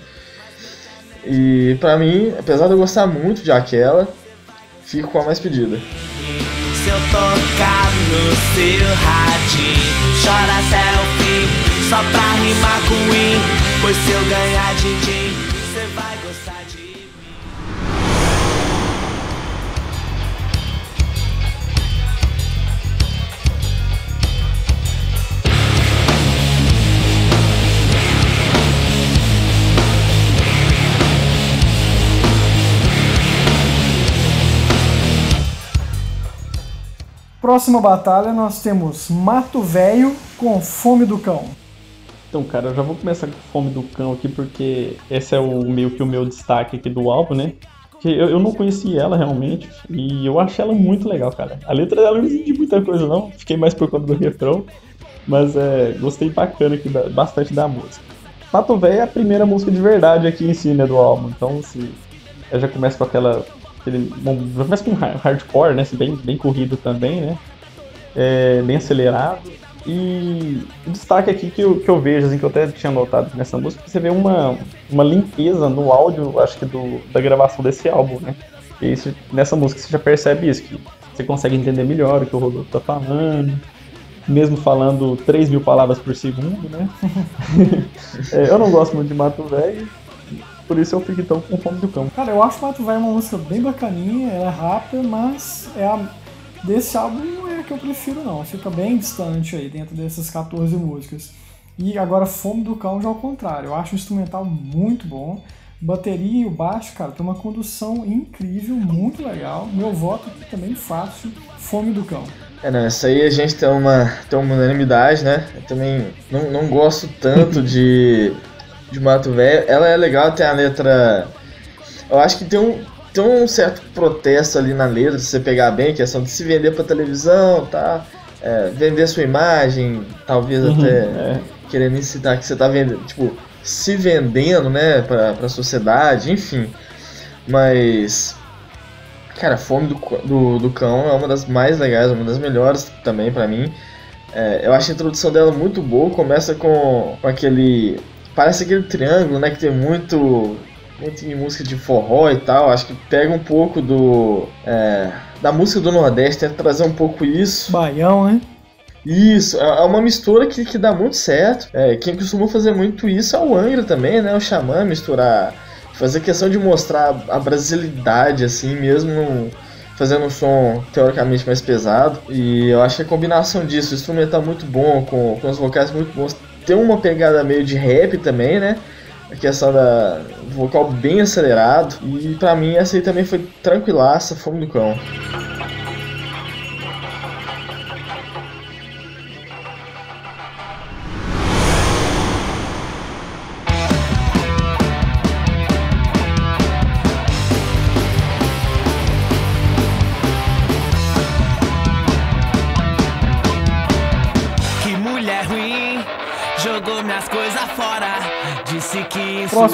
Speaker 5: E pra mim, apesar de eu gostar muito de aquela, fico com a mais pedida.
Speaker 2: Se eu tocar no seu radinho, chora selfie, só pra rimar com win. Pois se eu ganhar din-din,
Speaker 3: Próxima batalha nós temos Mato Velho com Fome do Cão.
Speaker 4: Então, cara, eu já vou começar com Fome do Cão aqui, porque esse é o meio que o meu destaque aqui do álbum, né? Eu, eu não conheci ela realmente, e eu achei ela muito legal, cara. A letra dela não entendi muita coisa, não. Fiquei mais por conta do refrão, mas é, gostei bacana aqui, bastante da música. Mato Velho é a primeira música de verdade aqui em si, né, do álbum. Então, se eu já começa com aquela. Começa com hard- hardcore, né? Bem, bem corrido também, né? É, bem acelerado. E o destaque aqui que eu, que eu vejo, assim, que eu até tinha notado nessa música, que você vê uma, uma limpeza no áudio, acho que do, da gravação desse álbum, né? E isso, nessa música você já percebe isso, que você consegue entender melhor o que o Rodolfo tá falando, mesmo falando 3 mil palavras por segundo, né? *laughs* É, eu não gosto muito de Mato Velho, por isso eu fico então com fome do cão.
Speaker 3: Cara, eu acho Mato Velho uma música bem bacaninha, ela é rápida, mas é a, desse álbum não é a que eu prefiro não. Fica bem distante aí dentro dessas 14 músicas. E agora Fome do Cão já ao contrário. Eu acho o instrumental muito bom. Bateria e o baixo, cara, tem uma condução incrível, muito legal. Meu voto aqui também fácil, Fome do Cão.
Speaker 5: É, não, essa aí a gente tem uma, tem uma unanimidade, né? Eu também não, não gosto tanto de, de Mato Velho. Ela é legal, tem a letra. Eu acho que tem um, tem um certo protesto ali na letra, se você pegar bem, questão de se vender pra televisão, tá? É, vender sua imagem, talvez até
Speaker 4: É.
Speaker 5: querendo incitar que você tá vendendo, tipo, se vendendo, né, pra, pra sociedade, enfim. Mas. Cara, Fome do, do, do Cão é uma das mais legais, uma das melhores também pra mim. É, eu acho a introdução dela muito boa, começa com, com aquele. Parece aquele triângulo, né? Que tem muito. Muito em música de forró e tal. Acho que pega um pouco do. é, da música do Nordeste, tenta trazer um pouco isso.
Speaker 3: Baião, né?
Speaker 5: Isso, é é uma mistura que, que dá muito certo. É, quem costuma fazer muito isso é o Angra também, né? O Xamã misturar. Fazer questão de mostrar a brasilidade, assim, mesmo fazendo um som teoricamente mais pesado. E eu acho que a combinação disso, o instrumental muito bom, com, com os vocais muito bons, tem uma pegada meio de rap também, né? A questão da vocal bem acelerado. E pra mim essa aí também foi tranquilaça, fome do cão.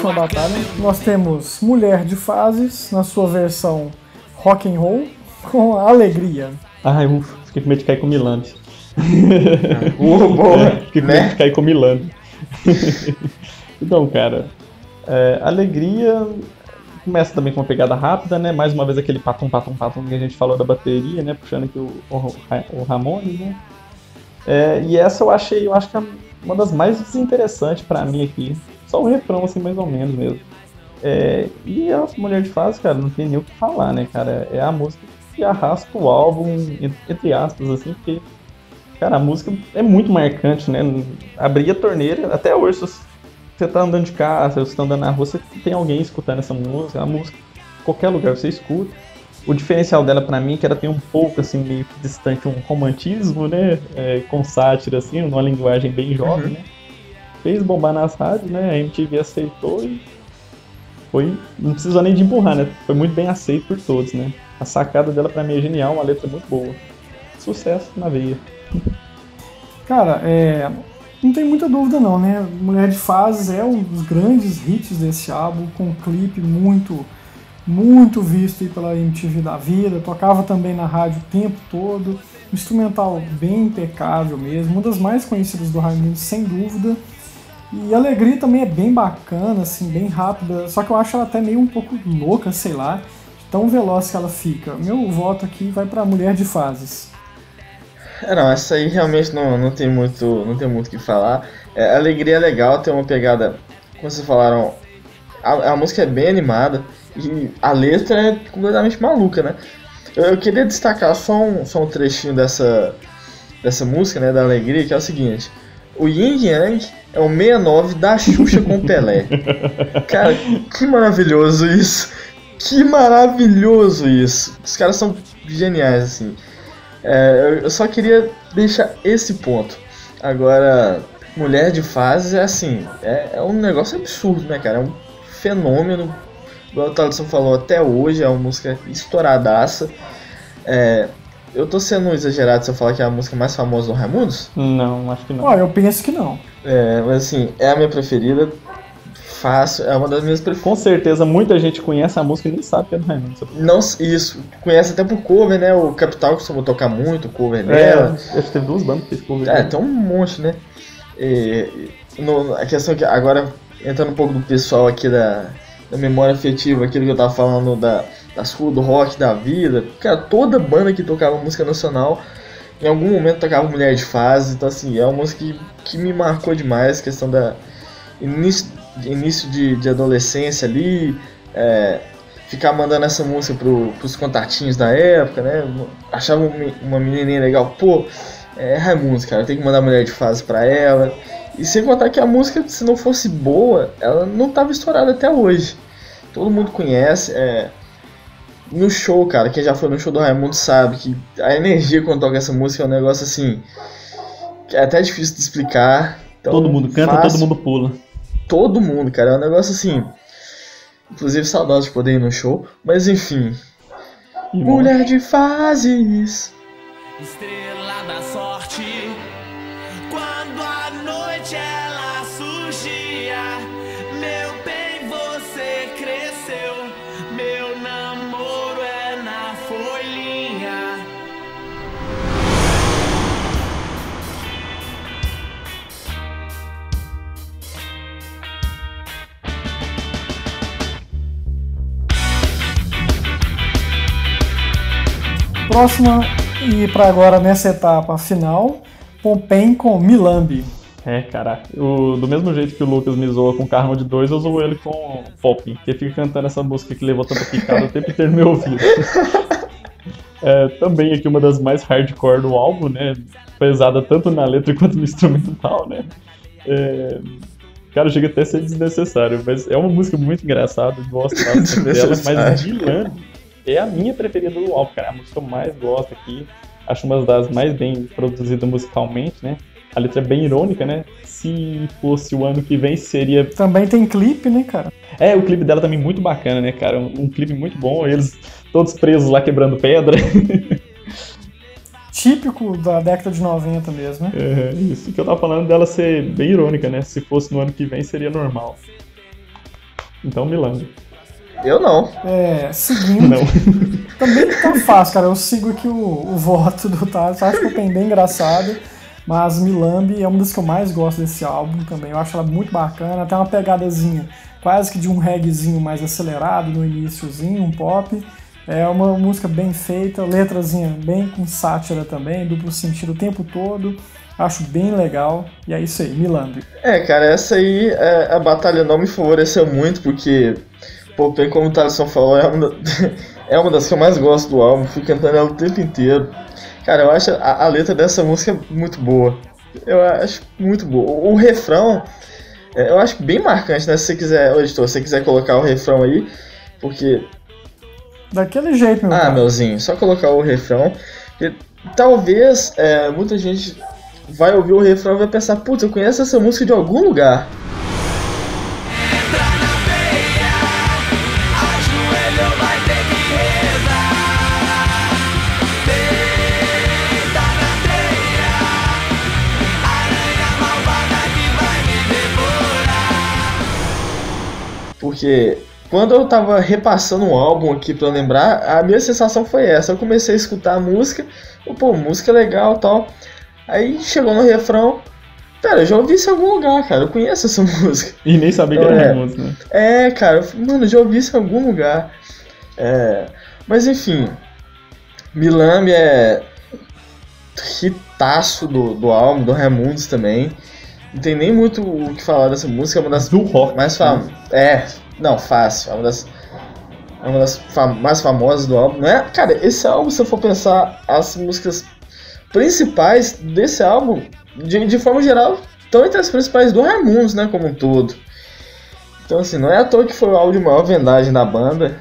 Speaker 3: Próxima batalha, nós temos Mulher de Fases, na sua versão rock and roll, *laughs* com Alegria.
Speaker 4: Ai, ufa, fiquei com medo de cair com o Milano.
Speaker 5: Uh, boa,
Speaker 4: Fiquei com medo
Speaker 5: né?
Speaker 4: de cair com o Milano. *laughs* então, cara, é, alegria começa também com uma pegada rápida, né? Mais uma vez aquele patum, patum, patum que a gente falou da bateria, né? Puxando aqui o, o, o Ramones, né? É, e essa eu achei, eu acho que é uma das mais desinteressantes pra mim aqui. Só um refrão, assim, mais ou menos mesmo. É, e a Mulher de Fase, cara, não tem nem o que falar, né, cara? É a música que arrasta o álbum, entre aspas, assim, porque, cara, a música é muito marcante, né? Abrir a torneira, até hoje, se você tá andando de casa, se você tá andando na rua, você tem alguém escutando essa música, a música, qualquer lugar você escuta. O diferencial dela pra mim é que ela tem um pouco, assim, meio distante, um romantismo, né? É, com sátira, assim, numa linguagem bem jovem, né? Fez bombar nas rádios, né? A MTV aceitou e foi. Não precisou nem de empurrar, né? Foi muito bem aceito por todos, né? A sacada dela pra mim é genial, uma letra muito boa. Sucesso na veia. *laughs*
Speaker 3: Cara, é, não tem muita dúvida não, né? Mulher de Fases é um dos grandes hits desse álbum, com um clipe muito, muito visto pela MTV da vida, tocava também na rádio o tempo todo, instrumental bem impecável mesmo, uma das mais conhecidas do Raimundo, sem dúvida. E a Alegria também é bem bacana, assim, bem rápida, só que eu acho ela até meio um pouco louca, sei lá, tão veloz que ela fica. Meu voto aqui vai pra Mulher de Fases.
Speaker 5: É, não, essa aí realmente não, não tem muito não tem muito o que falar. É, alegria é legal, tem uma pegada, como vocês falaram, a, a música é bem animada e a letra é completamente maluca, né? Eu, eu queria destacar só um, só um trechinho dessa, dessa música, né, da alegria, que é o seguinte. O Yin Yang é o 69 da Xuxa com Pelé. *laughs* Cara, que maravilhoso isso. Que maravilhoso isso. Os caras são geniais, assim. É, eu só queria deixar esse ponto. Agora, Mulher de Fase é assim, é, é um negócio absurdo, né, cara? É um fenômeno. Igual o Thaleson falou, até hoje é uma música estouradaça. É, eu tô sendo exagerado se eu falar que é a música mais famosa do Raimundos.
Speaker 4: Não, acho que não.
Speaker 3: Ó, eu penso que não.
Speaker 5: É, mas assim, é a minha preferida. Fácil, é uma das minhas preferidas.
Speaker 4: Com certeza muita gente conhece a música e nem sabe que é do Raimundo. sabe?
Speaker 5: Não, isso, conhece até por cover, né? O Capital costumou tocar muito o cover
Speaker 4: É,
Speaker 5: dela.
Speaker 4: acho que teve duas bandas que fez cover.
Speaker 5: É, tem um monte, né? E, no- a questão é que agora, entrando um pouco do pessoal aqui da, da memória afetiva, aquilo que eu tava falando da, das ruas do rock da vida, cara, toda banda que tocava música nacional, em algum momento tocava Mulher de Fase, então assim, é uma música que, que me marcou demais, questão da início, início de, de adolescência ali, é, ficar mandando essa música pro, pros contatinhos da época, né? Achava uma menininha legal, pô, é Raimundos, cara, tem que mandar mulher de fase pra ela. E sem contar que a música, se não fosse boa, ela não tava estourada até hoje. Todo mundo conhece. É... No show, cara, quem já foi no show do Raimundo sabe que a energia quando toca essa música é um negócio assim. que é até difícil de explicar. Então,
Speaker 4: todo mundo canta,
Speaker 5: fácil.
Speaker 4: todo mundo pula.
Speaker 5: Todo mundo, cara. É um negócio assim. Inclusive, saudades de poder ir no show. Mas enfim.
Speaker 4: E bom,
Speaker 5: Mulher de fases.
Speaker 2: Estrela da sorte,
Speaker 3: Próxima, e pra agora nessa etapa final, Pompem com Milambi.
Speaker 4: É, cara, o- do mesmo jeito que o Lucas me zoa com Carro de 2, eu zoo ele com Pop, que fica cantando essa música que levou tanta picada o tempo inteiro no meu ouvido. *laughs* É, também aqui uma das mais hardcore do álbum, né? Pesada tanto na letra quanto no instrumental, né? É, cara, chega até a ser desnecessário, mas é uma música muito engraçada, eu gosto bastante dela, mas
Speaker 5: Desnecessário.
Speaker 4: É a minha preferida do álbum, cara, é a música que eu mais gosto aqui, acho uma das mais bem produzidas musicalmente, né? A letra é bem irônica, né? Se fosse o ano que vem, seria.
Speaker 3: Também tem clipe, né, cara?
Speaker 4: É, o clipe dela também muito bacana, né, cara? Um, um clipe muito bom, eles todos presos lá quebrando pedra.
Speaker 3: típico da década de 90 mesmo, né? *laughs*
Speaker 4: É, isso que eu tava falando dela ser bem irônica, né? Se fosse no ano que vem, seria normal. Então, Milambi.
Speaker 5: Eu não.
Speaker 3: É, seguindo,
Speaker 4: Não. *laughs*
Speaker 3: também tá fácil, cara. Eu sigo aqui o, o voto do Thales, acho que tem bem engraçado. Mas Milambi é uma das que eu mais gosto desse álbum também. Eu acho ela muito bacana, tem uma pegadazinha quase que de um reggaezinho mais acelerado no iníciozinho, um pop. É uma música bem feita, letrazinha bem com sátira também, duplo sentido o tempo todo. Acho bem legal. E é isso aí, Milambi.
Speaker 5: É, cara, essa aí, é, a batalha não me favoreceu muito, porque, pô, bem como o Thaleson falou, é uma, da- *laughs* é uma das que eu mais gosto do álbum, fui cantando ela o tempo inteiro. Cara, eu acho a, a letra dessa música muito boa. Eu acho muito boa. O, o refrão, é, eu acho bem marcante, né? Se você quiser, ô editor, se você quiser colocar o refrão aí, porque
Speaker 3: Daquele jeito, meu
Speaker 5: ah,
Speaker 3: cara.
Speaker 5: meuzinho, só colocar o refrão. E talvez é, muita gente vai ouvir o refrão e vai pensar, putz, eu conheço essa música de algum lugar. Porque quando eu tava repassando um álbum aqui pra lembrar, a minha sensação foi essa. Eu comecei a escutar a música, eu, pô, música legal tal. Aí chegou no refrão, pera, eu já ouvi isso em algum lugar, cara, eu conheço essa *laughs* música.
Speaker 4: E nem sabia que era
Speaker 5: É.
Speaker 4: Raimundos, né?
Speaker 5: É, cara, eu mano, eu já ouvi isso em algum lugar. É, mas enfim, Milambi é hitaço do, do álbum, do Raimundos também. Não tem nem muito o que falar dessa música, é uma das
Speaker 4: Do rock.
Speaker 5: mais famosas. É, não, fácil. É uma das, é uma das fam- mais famosas do álbum. Não é? Cara, esse álbum, se eu for pensar, as músicas principais desse álbum, de, de forma geral, estão entre as principais do Raimundos, né? Como um todo. Então, assim, não é à toa que foi o álbum de maior vendagem da banda.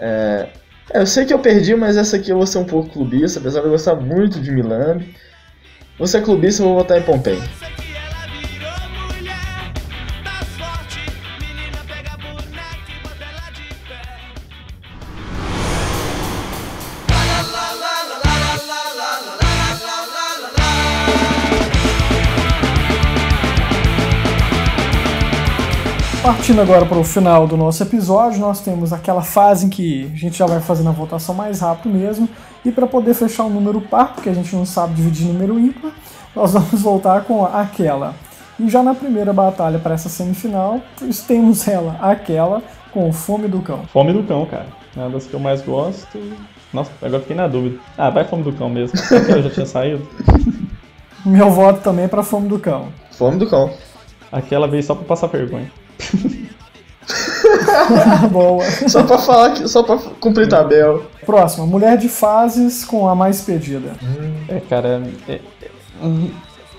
Speaker 5: É, é, eu sei que eu perdi, mas essa aqui eu vou ser um pouco clubista, apesar de eu gostar muito de Milambi. Você é clubista, eu vou votar em Pompeii.
Speaker 3: Partindo agora para o final do nosso episódio, nós temos aquela fase em que a gente já vai fazendo a votação mais rápido mesmo. E para poder fechar um número par, porque a gente não sabe dividir número ímpar, nós *laughs* vamos voltar com aquela. E já na primeira batalha para essa semifinal, temos ela, aquela, com Fome do Cão.
Speaker 4: Fome do Cão, cara. É uma das que eu mais gosto. Nossa, agora fiquei na dúvida. Ah, vai Fome do Cão mesmo. Aquela já tinha saído. *laughs*
Speaker 3: Meu voto também para Fome do Cão.
Speaker 5: Fome do cão.
Speaker 4: Aquela veio só pra passar vergonha. *laughs*
Speaker 3: Boa.
Speaker 5: Só pra falar que. Só pra cumprir tabela.
Speaker 3: Próxima, Mulher de Fases com a mais pedida.
Speaker 4: É, cara. É, é, hum,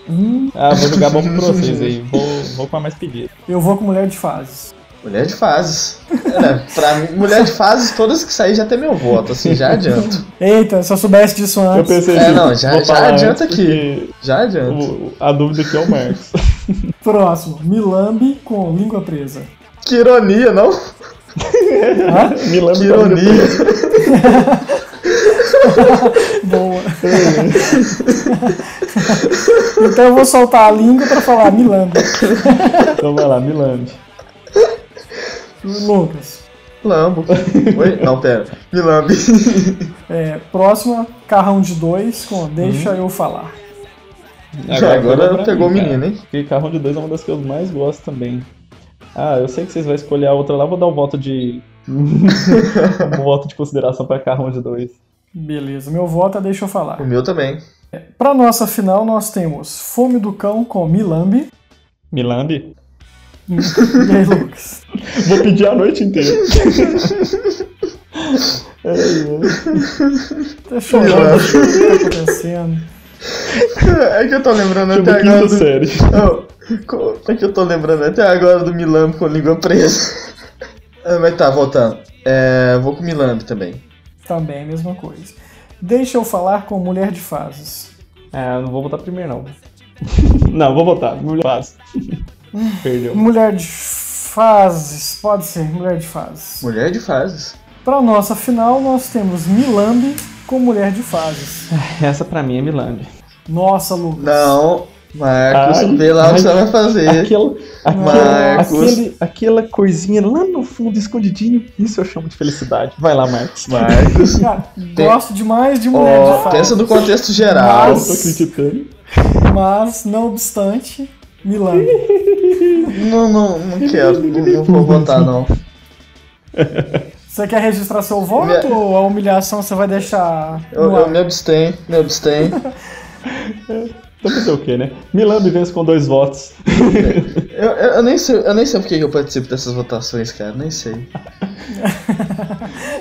Speaker 4: hum. Ah, vou jogar bom pra *laughs* vocês aí. Vou, vou com a mais pedida.
Speaker 3: Eu vou com Mulher de Fases.
Speaker 5: Mulher de fases. É, pra mim, mulher de fases, todas que sair já tem meu voto, assim, já adianto.
Speaker 3: Eita, se eu soubesse disso
Speaker 4: Eu
Speaker 3: antes.
Speaker 4: pensei
Speaker 5: É, não, já- já adianta aqui. Já
Speaker 4: o- a dúvida aqui é o Marcos. *laughs* *laughs*
Speaker 3: Próximo, Milambi com língua presa.
Speaker 5: Que ironia, não?
Speaker 4: Me lembro
Speaker 5: Que ironia. *laughs*
Speaker 3: Boa. então eu vou soltar a língua pra falar Milambi.
Speaker 4: Então vai lá, Milambi.
Speaker 3: Lucas.
Speaker 5: Lambo. Oi? Não, pera. Milambi.
Speaker 3: É, próxima, Carrão de Dois com Deixa Eu Falar.
Speaker 5: Agora pegou o menino, hein?
Speaker 4: Porque Carrão de Dois é uma das que eu mais gosto também. Ah, eu sei que vocês vão escolher a outra lá, vou dar um voto de. *laughs* um voto de consideração pra Carrão de Dois.
Speaker 3: Beleza, meu voto é Deixa Eu Falar.
Speaker 5: O meu também.
Speaker 3: Pra nossa final, nós temos Fome do Cão com Milambi.
Speaker 4: Milambi?
Speaker 3: E aí, Lucas?
Speaker 4: Vou pedir a noite inteira. *laughs*
Speaker 3: Tá chorando. O que tá acontecendo?
Speaker 5: É que eu tô lembrando
Speaker 4: Filme
Speaker 5: até agora. Do...
Speaker 4: série.
Speaker 5: Co- é que eu tô lembrando até agora do Milambi com língua presa. *laughs* Ah, Mas tá, voltando. É, vou com o Milambi também.
Speaker 3: Também a mesma coisa. Deixa Eu Falar com Mulher de Fases.
Speaker 4: Eu não vou votar primeiro, não. *laughs* não, vou votar. Mulher faz. Perdeu.
Speaker 3: Mulher de Fases, pode ser, Mulher de Fases.
Speaker 5: Mulher de fases.
Speaker 3: Para nossa final, nós temos Milambi com Mulher de Fases. *laughs*
Speaker 4: Essa pra mim é Milambi.
Speaker 3: Nossa, Lucas.
Speaker 5: Não, Marcos,
Speaker 4: Ai,
Speaker 5: vê lá o que você vai fazer.
Speaker 4: Aquela, aquela,
Speaker 5: Marcos.
Speaker 4: aquele- aquela coisinha lá no fundo, escondidinho, isso eu chamo de felicidade. Vai lá, Marcos.
Speaker 5: Marcos.
Speaker 3: Cara, gosto demais de Mulher
Speaker 5: Ó,
Speaker 3: de Fases.
Speaker 5: pensa no contexto geral.
Speaker 4: Eu
Speaker 3: Mas-
Speaker 4: tô acreditando.
Speaker 3: Mas, não obstante, Milan. *laughs*
Speaker 5: Não, não, não quero. Não, não vou votar, não.
Speaker 3: Você quer registrar seu voto
Speaker 5: Minha-
Speaker 3: ou a humilhação você vai deixar
Speaker 5: Eu, eu me abstenho, me abstenho. *laughs*
Speaker 4: Então fazer o quê, né? Milambi vence com dois votos.
Speaker 5: Eu, eu, eu nem sei, eu nem sei porque que eu participo dessas votações, cara. Nem sei. *laughs*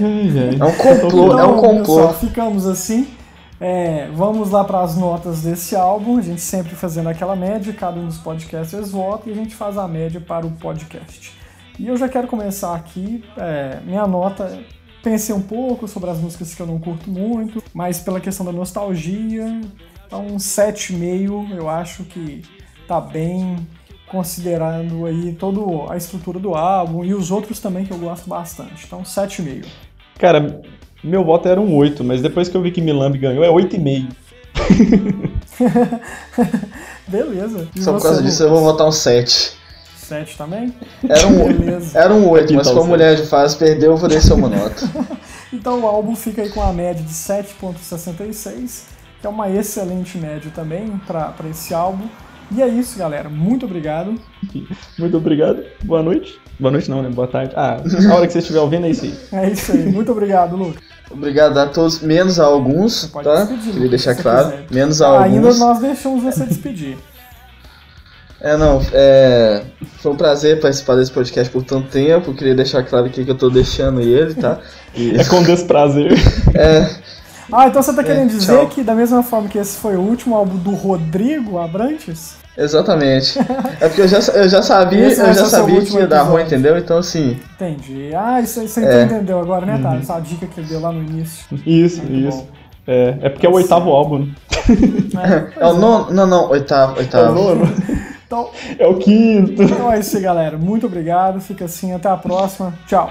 Speaker 5: É um complô, é um
Speaker 3: Então,
Speaker 5: complô.
Speaker 3: pessoal, ficamos assim. É, vamos lá para as notas desse álbum. A gente sempre fazendo aquela média, cada um dos podcasters vota e a gente faz a média para o podcast. E eu já quero começar aqui. é, minha nota, pensei um pouco sobre as músicas que eu não curto muito, mas pela questão da nostalgia, então um 7,5 eu acho que tá bem considerando aí toda a estrutura do álbum e os outros também que eu gosto bastante. Então 7,5.
Speaker 4: Cara, meu voto era um 8, mas depois que eu vi que Milambi ganhou, é 8,5. *laughs*
Speaker 3: Beleza. E
Speaker 5: Só por causa disso eu vou votar um 7.
Speaker 3: 7 também?
Speaker 5: Era um,
Speaker 3: Beleza.
Speaker 5: era um 8,
Speaker 4: Aqui
Speaker 5: mas
Speaker 4: tá
Speaker 5: como a mulher de fase perdeu, eu vou descer uma nota. *laughs*
Speaker 3: Então o álbum fica aí com a média de 7.66, que é uma excelente média também para esse álbum. E é isso, galera. Muito obrigado.
Speaker 4: Muito obrigado. Boa noite. Boa noite não, né? Boa tarde. Ah, a hora que você estiver ouvindo é isso aí. *laughs*
Speaker 3: É isso aí. Muito obrigado, Lucas.
Speaker 5: Obrigado a todos, menos a alguns,
Speaker 3: pode
Speaker 5: tá?
Speaker 3: despedir,
Speaker 5: Queria deixar claro.
Speaker 3: quiser.
Speaker 5: Menos a
Speaker 3: Ainda
Speaker 5: alguns.
Speaker 3: nós deixamos você despedir. *laughs*
Speaker 5: É, não, é. Foi um prazer participar desse podcast por tanto tempo. Queria deixar claro aqui que eu tô deixando ele, tá? *laughs* E-
Speaker 4: É com desprazer.
Speaker 5: é,
Speaker 3: Ah, então você tá querendo
Speaker 5: É,
Speaker 3: dizer
Speaker 5: tchau.
Speaker 3: que da mesma forma que esse foi o último álbum do Rodrigo Abrantes?
Speaker 5: Exatamente. É porque eu já, eu já sabia,
Speaker 3: Esse vai
Speaker 5: eu já sabia que ia dar ruim, entendeu? Então assim.
Speaker 3: Entendi. Ah, isso aí você
Speaker 5: É.
Speaker 3: entendeu agora, né, Thales? Essa dica que ele deu lá no início.
Speaker 4: Isso,
Speaker 3: Muito
Speaker 4: isso.
Speaker 3: bom.
Speaker 4: É, é porque é o oitavo álbum. né?
Speaker 3: É, *laughs*
Speaker 5: É o nono. Não, não, oitavo,
Speaker 4: É o
Speaker 5: oitavo.
Speaker 4: nono. *laughs*
Speaker 3: Então,
Speaker 4: É o quinto.
Speaker 3: então é isso aí, galera. Muito obrigado. Fica assim. Até a próxima. Tchau.